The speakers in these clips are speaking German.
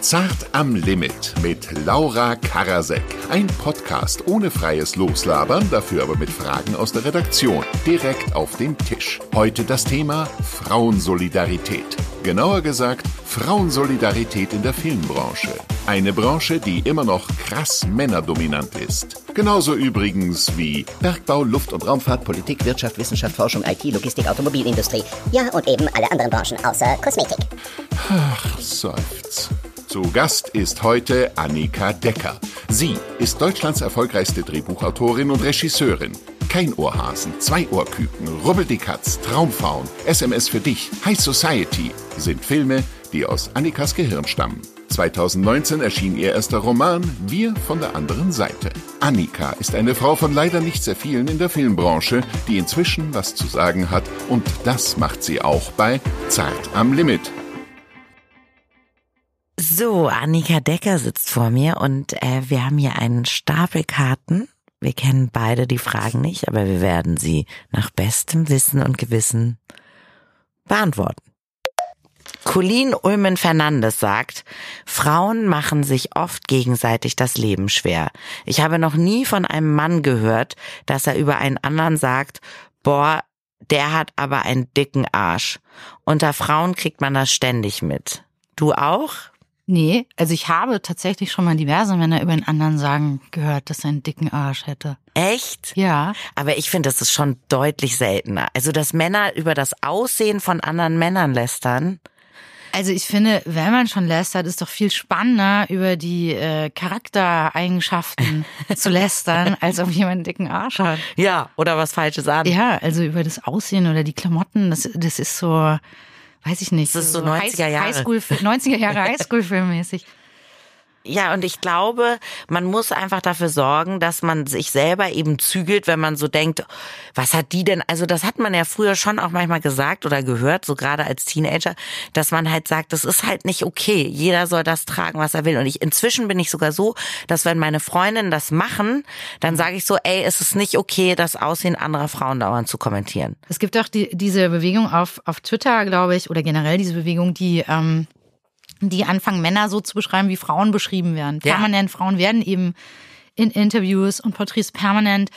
Zart am Limit mit Laura Karasek. Ein Podcast ohne freies Loslabern, dafür aber mit Fragen aus der Redaktion. Direkt auf den Tisch. Heute das Thema Frauensolidarität. Genauer gesagt, Frauensolidarität in der Filmbranche. Eine Branche, die immer noch krass männerdominant ist. Genauso übrigens wie Bergbau, Luft- und Raumfahrt, Politik, Wirtschaft, Wissenschaft, Forschung, IT, Logistik, Automobilindustrie. Ja, und eben alle anderen Branchen außer Kosmetik. Ach, seufz. Zu Gast ist heute Annika Decker. Sie ist Deutschlands erfolgreichste Drehbuchautorin und Regisseurin. Kein Ohrhasen, zwei Ohrküken, Rubbel die Katz, Traumfaun, SMS für dich, High Society sind Filme, die aus Annikas Gehirn stammen. 2019 erschien ihr erster Roman Wir von der anderen Seite. Annika ist eine Frau von leider nicht sehr vielen in der Filmbranche, die inzwischen was zu sagen hat und das macht sie auch bei Zart am Limit. So, Annika Decker sitzt vor mir und äh, wir haben hier einen Stapel Karten. Wir kennen beide die Fragen nicht, aber wir werden sie nach bestem Wissen und Gewissen beantworten. Colleen Ulmen Fernandes sagt, Frauen machen sich oft gegenseitig das Leben schwer. Ich habe noch nie von einem Mann gehört, dass er über einen anderen sagt, boah, der hat aber einen dicken Arsch. Unter Frauen kriegt man das ständig mit. Du auch? Nee, also ich habe tatsächlich schon mal diverse Männer über einen anderen sagen gehört, dass er einen dicken Arsch hätte. Echt? Ja. Aber ich finde, das ist schon deutlich seltener. Also, dass Männer über das Aussehen von anderen Männern lästern. Also ich finde, wenn man schon lästert, ist doch viel spannender, über die äh, Charaktereigenschaften zu lästern, als ob jemand einen dicken Arsch hat. Ja, oder was Falsches an. Ja, also über das Aussehen oder die Klamotten, das, das ist so, weiß ich nicht. Das ist so 90er Jahre. Highschool, 90er Jahre Highschool-Filmmäßig. Ja, und ich glaube, man muss einfach dafür sorgen, dass man sich selber eben zügelt, wenn man so denkt, was hat die denn? Also das hat man ja früher schon auch manchmal gesagt oder gehört, so gerade als Teenager, dass man halt sagt, das ist halt nicht okay. Jeder soll das tragen, was er will. Und ich inzwischen bin ich sogar so, dass wenn meine Freundinnen das machen, dann sage ich so, ey, es ist nicht okay, das Aussehen anderer Frauen dauernd zu kommentieren. Es gibt auch die, diese Bewegung auf, auf Twitter, glaube ich, oder generell diese Bewegung, die ähm, die anfangen, Männer so zu beschreiben, wie Frauen beschrieben werden. Ja. Permanent, Frauen werden eben in Interviews und Porträts permanent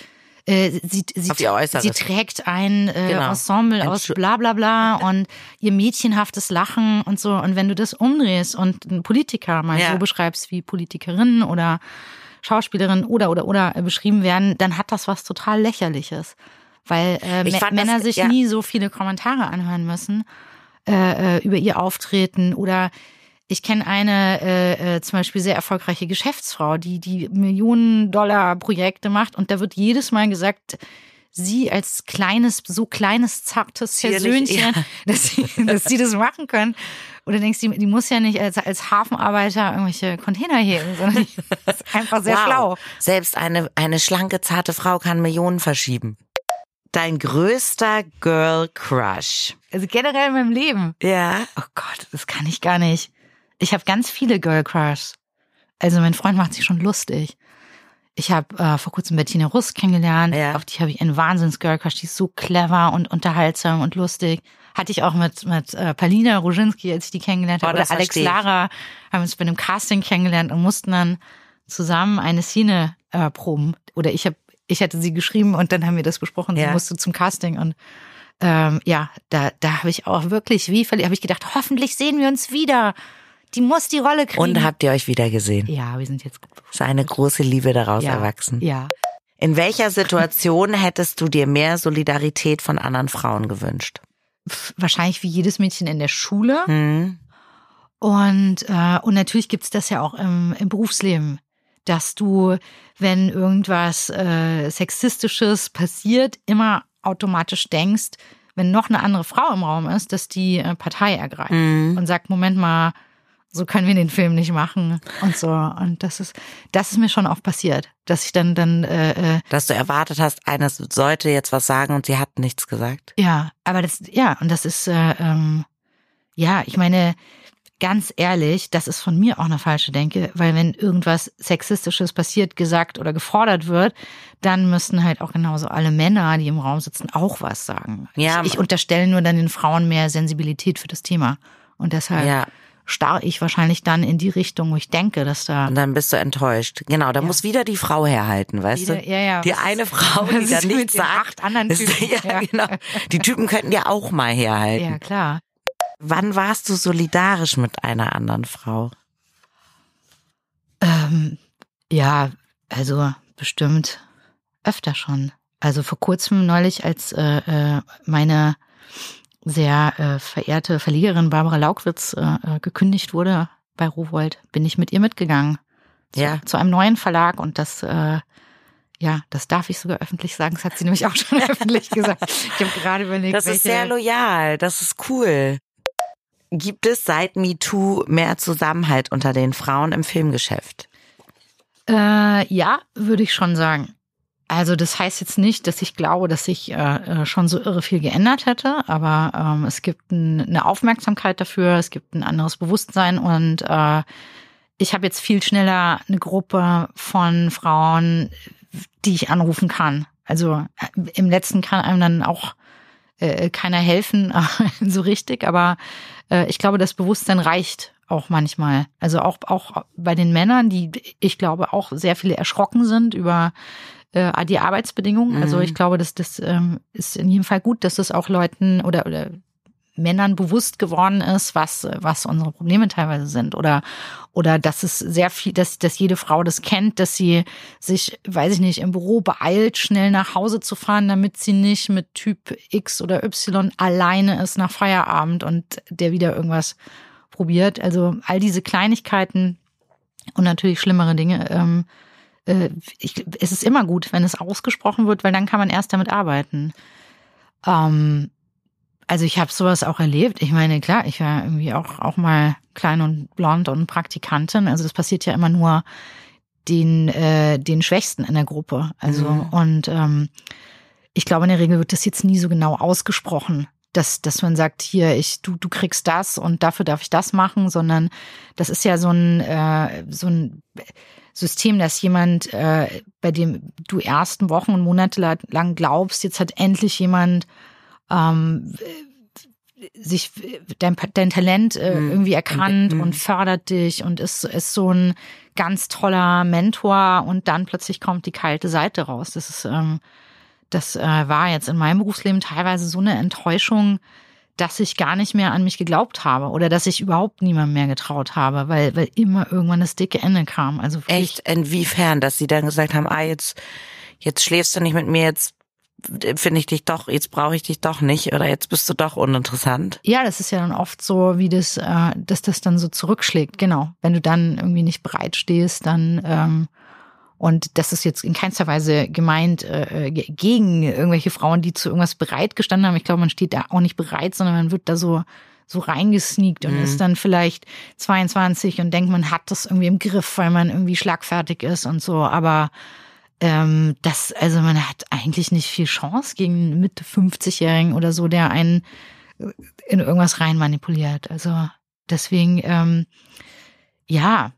äh, sie, sie, sie trägt ein äh, Genau. Ensemble Ein aus bla bla bla und ihr mädchenhaftes Lachen und so. Und wenn du das umdrehst und einen Politiker mal Ja. so beschreibst, wie Politikerinnen oder Schauspielerinnen oder oder oder äh, beschrieben werden, dann hat das was total lächerliches. Weil äh, Männer das- sich ja. nie so viele Kommentare anhören müssen äh, äh, über ihr Auftreten oder ich kenne eine äh, äh, zum Beispiel sehr erfolgreiche Geschäftsfrau, die die Millionen Dollar Projekte macht und da wird jedes Mal gesagt, sie als kleines, so kleines, zartes Persönchen, ja. dass, sie, dass sie das machen können. Oder denkst du, die muss ja nicht als, als Hafenarbeiter irgendwelche Container heben, sondern die ist einfach sehr wow. schlau. Selbst eine, eine schlanke, zarte Frau kann Millionen verschieben. Dein größter Girl Crush. Also generell in meinem Leben. Ja. Oh Gott, das kann ich gar nicht. Ich habe ganz viele Girl Crushs. Also mein Freund macht sich schon lustig. Ich habe äh, vor kurzem Bettina Russ kennengelernt. Ja. Auf die habe ich einen Wahnsinns Girl Crush. Die ist so clever und unterhaltsam und lustig. Hatte ich auch mit mit äh, Palina Roginski, als ich die kennengelernt Oh, habe. Oder das Alex. Lara haben uns bei einem Casting kennengelernt und mussten dann zusammen eine Szene äh, proben. Oder ich habe ich hatte sie geschrieben und dann haben wir das besprochen. Sie Ja. musste zum Casting und ähm, ja, da, da habe ich auch wirklich wie verliebt, habe ich gedacht, hoffentlich sehen wir uns wieder. Die muss die Rolle kriegen. Und habt ihr euch wieder gesehen? ja, wir sind jetzt gut. Ist eine große Liebe daraus ja, erwachsen. Ja. In welcher Situation hättest du dir mehr Solidarität von anderen Frauen gewünscht? Wahrscheinlich wie jedes Mädchen in der Schule. Hm? Und, äh, und natürlich gibt's das ja auch im, im Berufsleben, dass du, wenn irgendwas äh, Sexistisches passiert, immer automatisch denkst, wenn noch eine andere Frau im Raum ist, dass die äh, Partei ergreift Mhm. und sagt, Moment mal, so können wir den Film nicht machen und so. Und das ist, das ist mir schon oft passiert, dass ich dann, dann, äh, äh, Dass du erwartet hast, einer sollte jetzt was sagen und sie hat nichts gesagt. Ja, aber das, ja, und das ist, äh, ähm, ja, ich meine, ganz ehrlich, das ist von mir auch eine falsche Denke, weil wenn irgendwas Sexistisches passiert, gesagt oder gefordert wird, dann müssten halt auch genauso alle Männer, die im Raum sitzen, auch was sagen. Ja. Ich, ich unterstelle nur dann den Frauen mehr Sensibilität für das Thema. Und deshalb Ja. Starr ich wahrscheinlich dann in die Richtung, wo ich denke, dass da. Und dann bist du enttäuscht. Genau, da muss wieder die Frau herhalten, weißt Wieder- du? ja, ja, Die was- eine Frau, die ist mit nichts sagt. acht anderen Typen? Ja, Ja. genau. Die Typen könnten ja auch mal herhalten. ja, klar. Wann warst du solidarisch mit einer anderen Frau? Ähm, ja, also bestimmt öfter schon. Also vor kurzem neulich, als äh, äh, meine sehr äh, verehrte Verlegerin Barbara Laukwitz äh, äh, gekündigt wurde bei Rowold, bin ich mit ihr mitgegangen zu, Ja. zu einem neuen Verlag und das äh, ja, das darf ich sogar öffentlich sagen. Das hat sie nämlich auch schon öffentlich gesagt. Ich habe gerade überlegt, Das ist sehr loyal, das ist cool. Gibt es seit MeToo mehr Zusammenhalt unter den Frauen im Filmgeschäft? Äh, ja, würde ich schon sagen. Also das heißt jetzt nicht, dass ich glaube, dass sich äh, äh, schon so irre viel geändert hätte, aber ähm, es gibt ein, eine Aufmerksamkeit dafür, es gibt ein anderes Bewusstsein und äh, ich habe jetzt viel schneller eine Gruppe von Frauen, die ich anrufen kann. Also äh, im letzten kann einem dann auch äh, keiner helfen so richtig, aber äh, ich glaube, das Bewusstsein reicht auch manchmal. Also auch auch bei den Männern, die ich glaube auch sehr viele erschrocken sind über äh, die Arbeitsbedingungen. Also Mhm. ich glaube, dass das ähm, ist in jedem Fall gut, dass es auch Leuten oder oder Männern bewusst geworden ist, was was unsere Probleme teilweise sind oder oder dass es sehr viel, dass dass jede Frau das kennt, dass sie sich, weiß ich nicht, im Büro beeilt, schnell nach Hause zu fahren, damit sie nicht mit Typ X oder Y alleine ist nach Feierabend und der wieder irgendwas probiert. Also all diese Kleinigkeiten und natürlich schlimmere Dinge. Ähm, äh, ich, es ist immer gut, wenn es ausgesprochen wird, weil dann kann man erst damit arbeiten. Ähm, also ich habe sowas auch erlebt. Ich meine, klar, ich war irgendwie auch auch mal klein und blond und Praktikantin. Also das passiert ja immer nur den äh, den Schwächsten in der Gruppe. Also Mhm. und ähm, ich glaube in der Regel wird das jetzt nie so genau ausgesprochen, dass dass man sagt hier ich du du kriegst das und dafür darf ich das machen, sondern das ist ja so ein äh, so ein System, dass jemand, äh, bei dem du ersten Wochen und Monate lang glaubst, jetzt hat endlich jemand ähm, sich dein, dein Talent äh, Mhm. irgendwie erkannt Und- mhm. und fördert dich und ist, ist so ein ganz toller Mentor und dann plötzlich kommt die kalte Seite raus. Das ist, ähm, das äh, war jetzt in meinem Berufsleben teilweise so eine Enttäuschung, dass ich gar nicht mehr an mich geglaubt habe oder dass ich überhaupt niemandem mehr getraut habe, weil, weil immer irgendwann das dicke Ende kam. Also Echt? Inwiefern, dass sie dann gesagt haben, ah, jetzt, jetzt schläfst du nicht mit mir, jetzt finde ich dich doch, jetzt brauche ich dich doch nicht oder jetzt bist du doch uninteressant. Ja, das ist ja dann oft so, wie das, äh, dass das dann so zurückschlägt. Genau. Wenn du dann irgendwie nicht bereit stehst, dann ähm, und das ist jetzt in keinster Weise gemeint äh, ge- gegen irgendwelche Frauen, die zu irgendwas bereit gestanden haben. Ich glaube, man steht da auch nicht bereit, sondern man wird da so so reingesneakt und Mhm. ist dann vielleicht 22 und denkt, man hat das irgendwie im Griff, weil man irgendwie schlagfertig ist und so. Aber ähm, das, also man hat eigentlich nicht viel Chance gegen einen Mitte 50-Jährigen oder so, der einen in irgendwas rein manipuliert. Also deswegen, ähm, ja,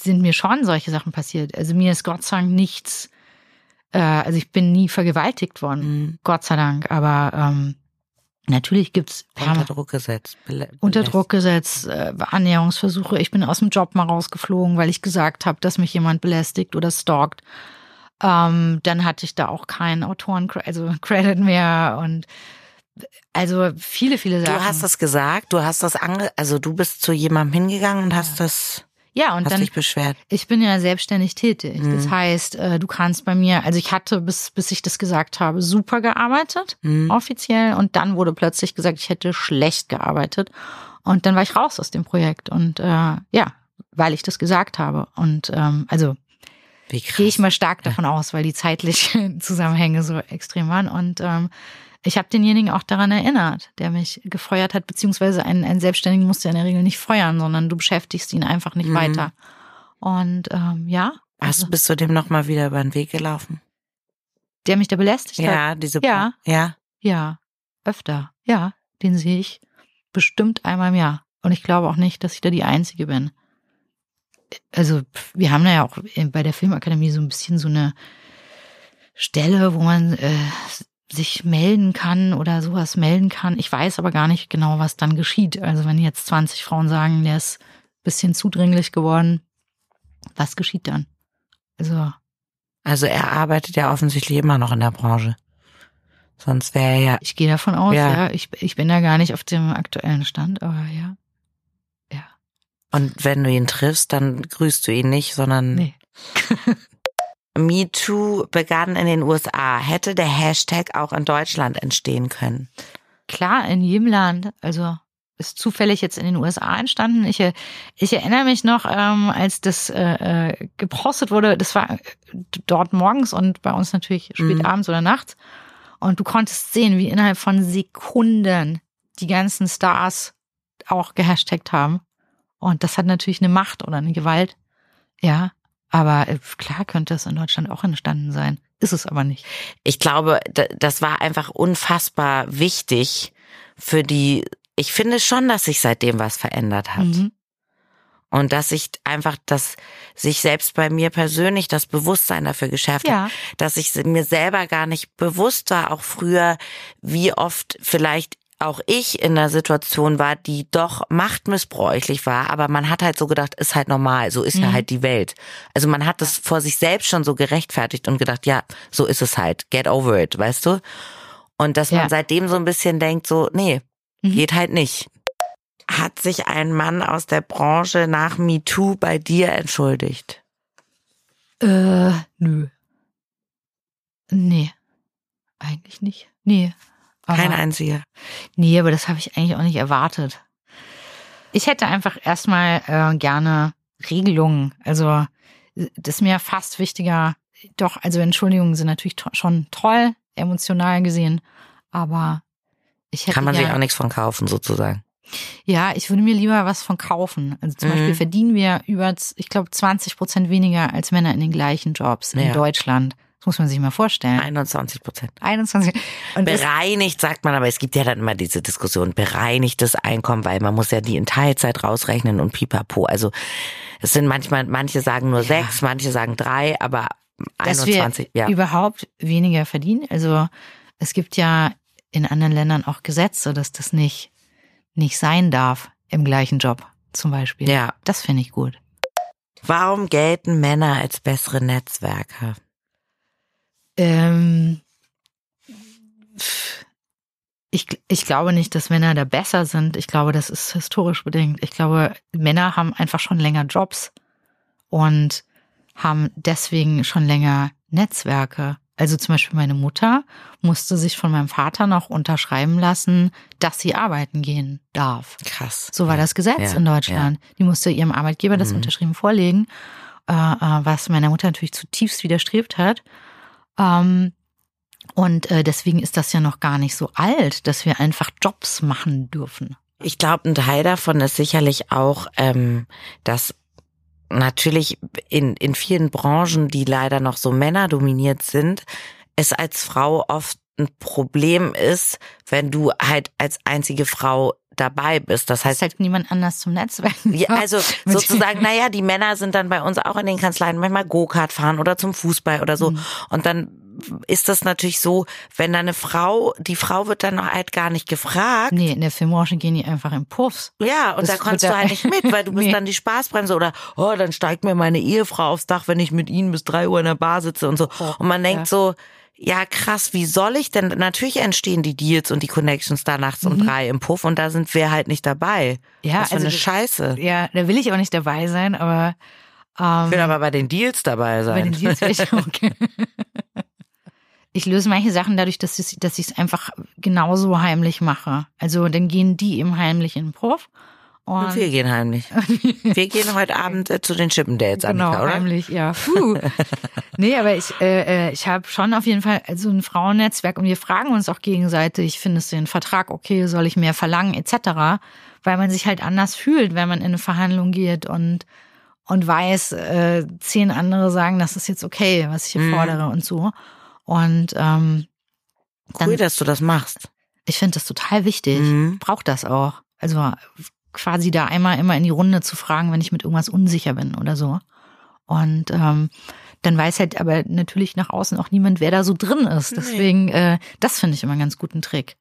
sind mir schon solche Sachen passiert. Also mir ist Gott sei Dank nichts, äh, also ich bin nie vergewaltigt worden, Mhm. Gott sei Dank, aber ähm, natürlich gibt's Unter Druck gesetzt. Bele- unter belässt. Druck gesetzt, äh, Annäherungsversuche. Ich bin aus dem Job mal rausgeflogen, weil ich gesagt habe, dass mich jemand belästigt oder stalkt. Ähm, dann hatte ich da auch keinen Autoren, also Credit mehr und also viele, viele Sachen. Du hast das gesagt, du hast das ange, also du bist zu jemandem hingegangen und hast das, ja, und hast dann dich beschwert. Ich bin ja selbstständig tätig. Mhm. Das heißt, äh, du kannst bei mir, also ich hatte, bis, bis ich das gesagt habe, super gearbeitet, Mhm. offiziell. Und dann wurde plötzlich gesagt, ich hätte schlecht gearbeitet. Und dann war ich raus aus dem Projekt. Und äh, ja, weil ich das gesagt habe. Und ähm, also gehe ich mal stark davon aus, weil die zeitlichen Zusammenhänge so extrem waren. Und ähm, ich habe denjenigen auch daran erinnert, der mich gefeuert hat, beziehungsweise einen, einen Selbstständigen musst du ja in der Regel nicht feuern, sondern du beschäftigst ihn einfach nicht Mhm. weiter. Und ähm, ja, Hast, also, bist du dem nochmal wieder über den Weg gelaufen? der mich da belästigt hat, Ja, diese, Ja. ja. ja, öfter, ja, den sehe ich bestimmt einmal im Jahr. Und ich glaube auch nicht, dass ich da die Einzige bin. Also wir haben da ja auch bei der Filmakademie so ein bisschen so eine Stelle, wo man äh, sich melden kann oder sowas melden kann. Ich weiß aber gar nicht genau, was dann geschieht. Also wenn jetzt 20 Frauen sagen, der ist ein bisschen zudringlich geworden, was geschieht dann? Also. Also er arbeitet ja offensichtlich immer noch in der Branche. Sonst wäre er ja. Ich gehe davon aus, Ja. ja. Ich, ich bin da gar nicht auf dem aktuellen Stand, aber ja. Ja. Und wenn du ihn triffst, dann grüßt du ihn nicht, sondern Nee. MeToo begann in den USA. Hätte der Hashtag auch in Deutschland entstehen können? Klar, in jedem Land. Also ist zufällig jetzt in den USA entstanden. Ich, ich erinnere mich noch, ähm, als das äh, äh, gepostet wurde, das war äh, dort morgens und bei uns natürlich spät Mhm. abends oder nachts. Und du konntest sehen, wie innerhalb von Sekunden die ganzen Stars auch gehashtagt haben. Und das hat natürlich eine Macht oder eine Gewalt. Ja, aber äh, klar könnte es in Deutschland auch entstanden sein. Ist es aber nicht. Ich glaube, das war einfach unfassbar wichtig für die. Ich finde schon, dass sich seitdem was verändert hat. Mhm. Und dass sich einfach das, sich selbst bei mir persönlich das Bewusstsein dafür geschärft hat, Ja. dass ich mir selber gar nicht bewusst war, auch früher, wie oft vielleicht auch ich in einer Situation war, die doch machtmissbräuchlich war, aber man hat halt so gedacht, ist halt normal, so ist ja Mhm. halt die Welt. Also man hat das vor sich selbst schon so gerechtfertigt und gedacht, ja, so ist es halt, get over it, weißt du? Und dass Ja. man seitdem so ein bisschen denkt, so, nee, Mhm. geht halt nicht. Hat sich ein Mann aus der Branche nach MeToo bei dir entschuldigt? Äh, nö. Nee. Eigentlich nicht. Nee. Aber, Kein einziger. Nee, aber das habe ich eigentlich auch nicht erwartet. Ich hätte einfach erstmal äh, gerne Regelungen. Also das ist mir fast wichtiger. Doch, also Entschuldigungen sind natürlich to schon toll, emotional gesehen, aber ich hätte Kann man sich gern- auch nichts von kaufen, sozusagen. ja, ich würde mir lieber was von kaufen. Also zum Mhm. Beispiel verdienen wir über, ich glaube, 20 Prozent weniger als Männer in den gleichen Jobs in Ja. Deutschland. Muss man sich mal vorstellen. 21 Prozent. 21. Und Bereinigt sagt man, aber es gibt ja dann immer diese Diskussion, bereinigtes Einkommen, weil man muss ja die in Teilzeit rausrechnen und pipapo. Also es sind manchmal, manche sagen nur sechs, manche sagen drei, aber dass 21, wir ja. überhaupt weniger verdienen. Also es gibt ja in anderen Ländern auch Gesetze, dass das nicht, nicht sein darf im gleichen Job zum Beispiel. Ja. Das finde ich gut. Warum gelten Männer als bessere Netzwerker? Ähm, ich, ich glaube nicht, dass Männer da besser sind. Ich glaube, das ist historisch bedingt. Ich glaube, Männer haben einfach schon länger Jobs und haben deswegen schon länger Netzwerke. Also zum Beispiel meine Mutter musste sich von meinem Vater noch unterschreiben lassen, dass sie arbeiten gehen darf. Krass. So war das Gesetz Ja, in Deutschland. Die musste ihrem Arbeitgeber das Mhm. unterschrieben vorlegen, äh, äh, was meiner Mutter natürlich zutiefst widerstrebt hat. Ähm, und äh, deswegen ist das ja noch gar nicht so alt, dass wir einfach Jobs machen dürfen. Ich glaube, ein Teil davon ist sicherlich auch, ähm, dass natürlich in, in vielen Branchen, die leider noch so männerdominiert sind, es als Frau oft ein Problem ist, wenn du halt als einzige Frau dabei bist. Das heißt, ist halt niemand anders zum Netzwerken. ja, also sozusagen, naja, die Männer sind dann bei uns auch in den Kanzleien manchmal Go-Kart fahren oder zum Fußball oder so. Mhm. Und dann ist das natürlich so, wenn da eine Frau, die Frau wird dann halt gar nicht gefragt. Nee, in der Filmbranche gehen die einfach in Puffs. Ja, und Das da kommst du halt nicht mit, weil du bist Nee. dann die Spaßbremse oder oh, dann steigt mir meine Ehefrau aufs Dach, wenn ich mit ihnen bis drei Uhr in der Bar sitze und so. Oh, Und man denkt ja. so, ja krass, wie soll ich denn? Natürlich entstehen die Deals und die Connections da nachts um drei im Puff und da sind wir halt nicht dabei. Mhm. Ja, Was für also eine das- Scheiße. Ja, da will ich auch nicht dabei sein, aber ähm, Ich will aber bei den Deals dabei Bei sein. den Deals wäre ich okay. Ich löse manche Sachen dadurch, dass ich dass ich es einfach genauso heimlich mache. Also dann gehen die eben heimlich in den Puff. Und Und wir gehen heimlich. Wir gehen heute Abend äh, zu den Chippendates, genau, Annika, oder? heimlich, ja. Puh. nee, aber ich, äh, äh, ich habe schon auf jeden Fall so ein Frauennetzwerk und wir fragen uns auch gegenseitig, findest du den Vertrag okay, soll ich mehr verlangen, etc. Weil man sich halt anders fühlt, wenn man in eine Verhandlung geht und und weiß, äh, zehn andere sagen, das ist jetzt okay, was ich hier Mhm. fordere und so. Und ähm, Cool, dann, dass du das machst. ich finde das total wichtig. Mhm. Braucht das auch. Also quasi da einmal immer in die Runde zu fragen, wenn ich mit irgendwas unsicher bin oder so. Und ähm, dann weiß halt aber natürlich nach außen auch niemand, wer da so drin ist. Deswegen, äh, das finde ich immer einen ganz guten Trick.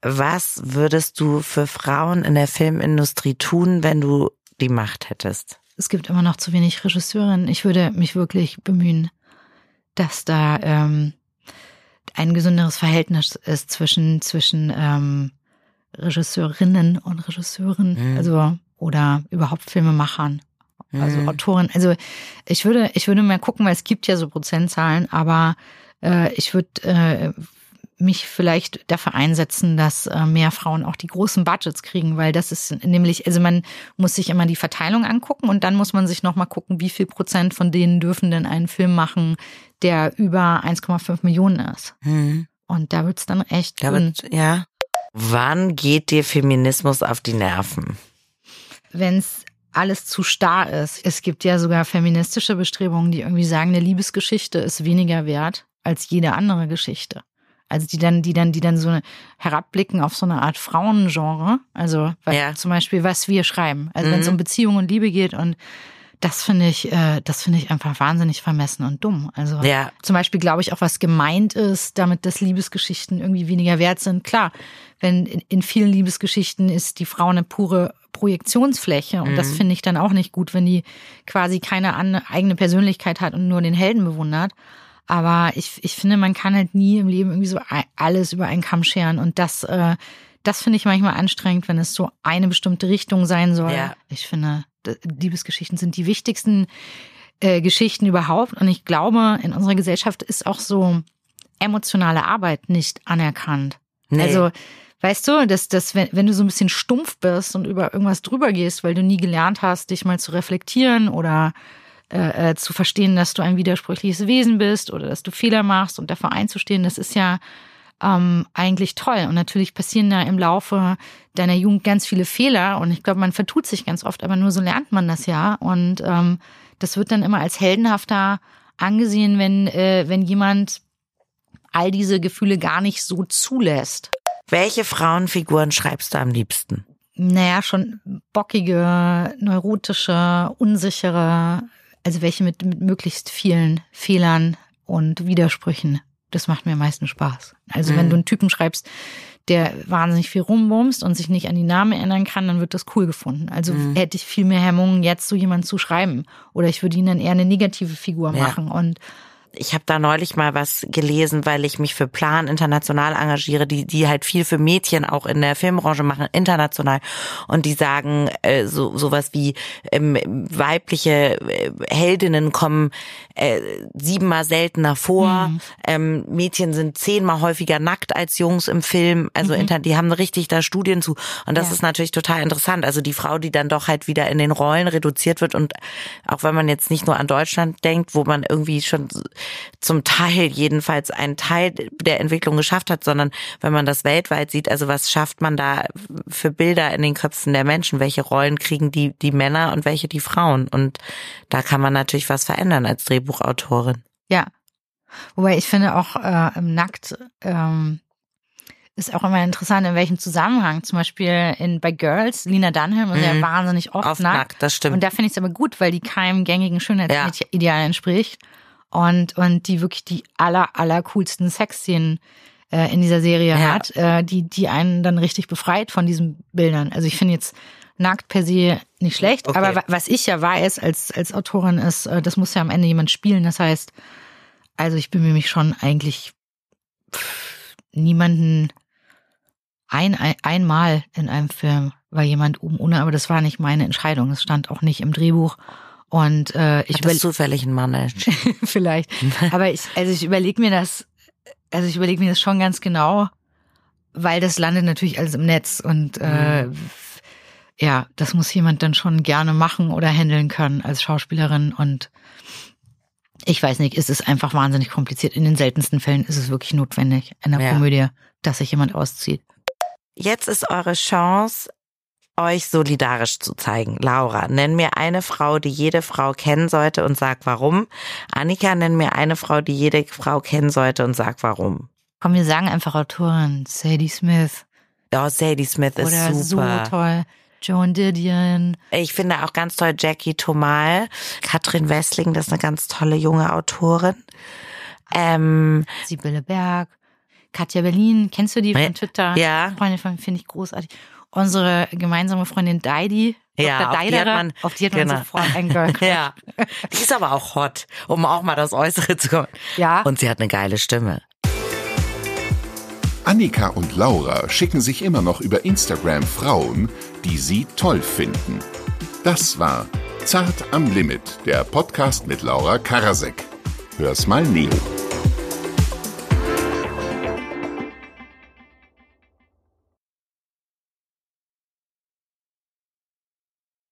Was würdest du für Frauen in der Filmindustrie tun, wenn du die Macht hättest? Es gibt immer noch zu wenig Regisseurinnen. Ich würde mich wirklich bemühen, dass da ähm, ein gesünderes Verhältnis ist zwischen zwischen ähm, Regisseurinnen und Regisseuren, Mhm. also oder überhaupt Filmemachern, also Mhm. Autoren. Also ich würde ich würde mal gucken, weil es gibt ja so Prozentzahlen, aber äh, ich würde äh, mich vielleicht dafür einsetzen, dass äh, mehr Frauen auch die großen Budgets kriegen, weil das ist nämlich, also man muss sich immer die Verteilung angucken und dann muss man sich nochmal gucken, wie viel Prozent von denen dürfen denn einen Film machen, der über 1,5 Millionen ist. Hm. Und da wird's dann echt Da wird, ja. Wann geht dir Feminismus auf die Nerven? wenn's alles zu starr ist. Es gibt ja sogar feministische Bestrebungen, die irgendwie sagen, eine Liebesgeschichte ist weniger wert als jede andere Geschichte. Also die dann, die dann, die dann so eine, herabblicken auf so eine Art Frauengenre. Also was, Ja. zum Beispiel, was wir schreiben. Also wenn es Mhm. um Beziehung und Liebe geht und das finde ich, äh, das finde ich einfach wahnsinnig vermessen und dumm. Also Ja. zum Beispiel glaube ich auch, was gemeint ist, damit dass Liebesgeschichten irgendwie weniger wert sind. Klar, wenn in, in vielen Liebesgeschichten ist die Frau eine pure Projektionsfläche und das Mhm. finde ich dann auch nicht gut, wenn die quasi keine an, eigene Persönlichkeit hat und nur den Helden bewundert. Aber ich, ich finde, man kann halt nie im Leben irgendwie so alles über einen Kamm scheren und das, äh, das finde ich manchmal anstrengend, wenn es so eine bestimmte Richtung sein soll. Ja. Ich finde, Liebesgeschichten sind die wichtigsten äh, Geschichten überhaupt. Und ich glaube, in unserer Gesellschaft ist auch so emotionale Arbeit nicht anerkannt. Nee. Also, weißt du, dass, dass wenn, wenn du so ein bisschen stumpf bist und über irgendwas drüber gehst, weil du nie gelernt hast, dich mal zu reflektieren oder äh, äh, zu verstehen, dass du ein widersprüchliches Wesen bist oder dass du Fehler machst und dafür einzustehen, das ist ja ähm, eigentlich toll. Und natürlich passieren da im Laufe deiner Jugend ganz viele Fehler und ich glaube, man vertut sich ganz oft, aber nur so lernt man das ja. Und ähm, das wird dann immer als heldenhafter angesehen, wenn, äh, wenn jemand all diese Gefühle gar nicht so zulässt. Welche Frauenfiguren schreibst du am liebsten? Naja, schon bockige, neurotische, unsichere, also welche mit, mit möglichst vielen Fehlern und Widersprüchen. Das macht mir am meisten Spaß. Also wenn Mhm. du einen Typen schreibst, der wahnsinnig viel rumbumst und sich nicht an die Namen erinnern kann, dann wird das cool gefunden. Also Mhm. hätte ich viel mehr Hemmungen, jetzt so jemanden zu schreiben. Oder ich würde ihn dann eher eine negative Figur Ja. machen. Und Ich habe da neulich mal was gelesen, weil ich mich für Plan international engagiere, die die halt viel für Mädchen auch in der Filmbranche machen, international. Und die sagen äh, so sowas wie ähm, weibliche äh, Heldinnen kommen äh, siebenmal seltener vor. Ähm, Mädchen sind zehnmal häufiger nackt als Jungs im Film. Also inter die haben richtig da Studien zu. Und das Ja. ist natürlich total interessant. Also die Frau, die dann doch halt wieder in den Rollen reduziert wird und auch wenn man jetzt nicht nur an Deutschland denkt, wo man irgendwie schon zum Teil jedenfalls einen Teil der Entwicklung geschafft hat, sondern wenn man das weltweit sieht, also was schafft man da für Bilder in den Köpfen der Menschen? Welche Rollen kriegen die, die Männer und welche die Frauen? Und da kann man natürlich was verändern als Drehbuchautorin. Ja. Wobei ich finde auch äh, im Nackt ähm, ist auch immer interessant, in welchem Zusammenhang. Zum Beispiel in bei Girls, Lina Dunham ist ja Mhm. wahnsinnig oft, Oft nackt. nackt, das stimmt. Und da finde ich es aber gut, weil die keinem gängigen Schönheitsideal entspricht. Und, und die wirklich die aller, aller coolsten Sexszenen äh, in dieser Serie Ja. hat, äh, die, die einen dann richtig befreit von diesen Bildern. Also ich finde jetzt nackt per se nicht schlecht, Okay. aber wa- was ich ja weiß als, als Autorin ist, äh, das muss ja am Ende jemand spielen. Das heißt, also ich bemühe mich schon eigentlich pff, niemanden ein, ein, einmal in einem Film war jemand oben ohne, aber das war nicht meine Entscheidung. Das stand auch nicht im Drehbuch. Und äh, ich überlege zufällig ein Mann entschieden? vielleicht. Aber ich, also ich überlege mir das, also ich überlege mir das schon ganz genau, weil das landet natürlich alles im Netz und äh, ja, das muss jemand dann schon gerne machen oder handeln können als Schauspielerin und ich weiß nicht, es ist einfach wahnsinnig kompliziert. In den seltensten Fällen ist es wirklich notwendig in der Ja. Komödie, dass sich jemand auszieht. Jetzt ist eure Chance, euch solidarisch zu zeigen. Laura, nenn mir eine Frau, die jede Frau kennen sollte und sag warum. Annika, nenn mir eine Frau, die jede Frau kennen sollte und sag warum. Komm, wir sagen einfach Autorin, Sadie Smith Oh, Sadie Smith ist oder super. so toll. Joan Didion. Ich finde auch ganz toll Jackie Tomal, Katrin Wessling, das ist eine ganz tolle junge Autorin. Ähm, Sibylle Berg, Katja Berlin, kennst du die von Twitter? Ja. Freundin von finde ich großartig. Unsere gemeinsame Freundin Deidi, Ja, auf die hat man- auf die hat man genau. sofort ein Girl Crush. ja. Die ist aber auch hot, um auch mal das Äußere zu kommen. Ja. Und sie hat eine geile Stimme. Annika und Laura schicken sich immer noch über Instagram Frauen, die sie toll finden. Das war Zart am Limit, der Podcast mit Laura Karasek. Hör's mal nie.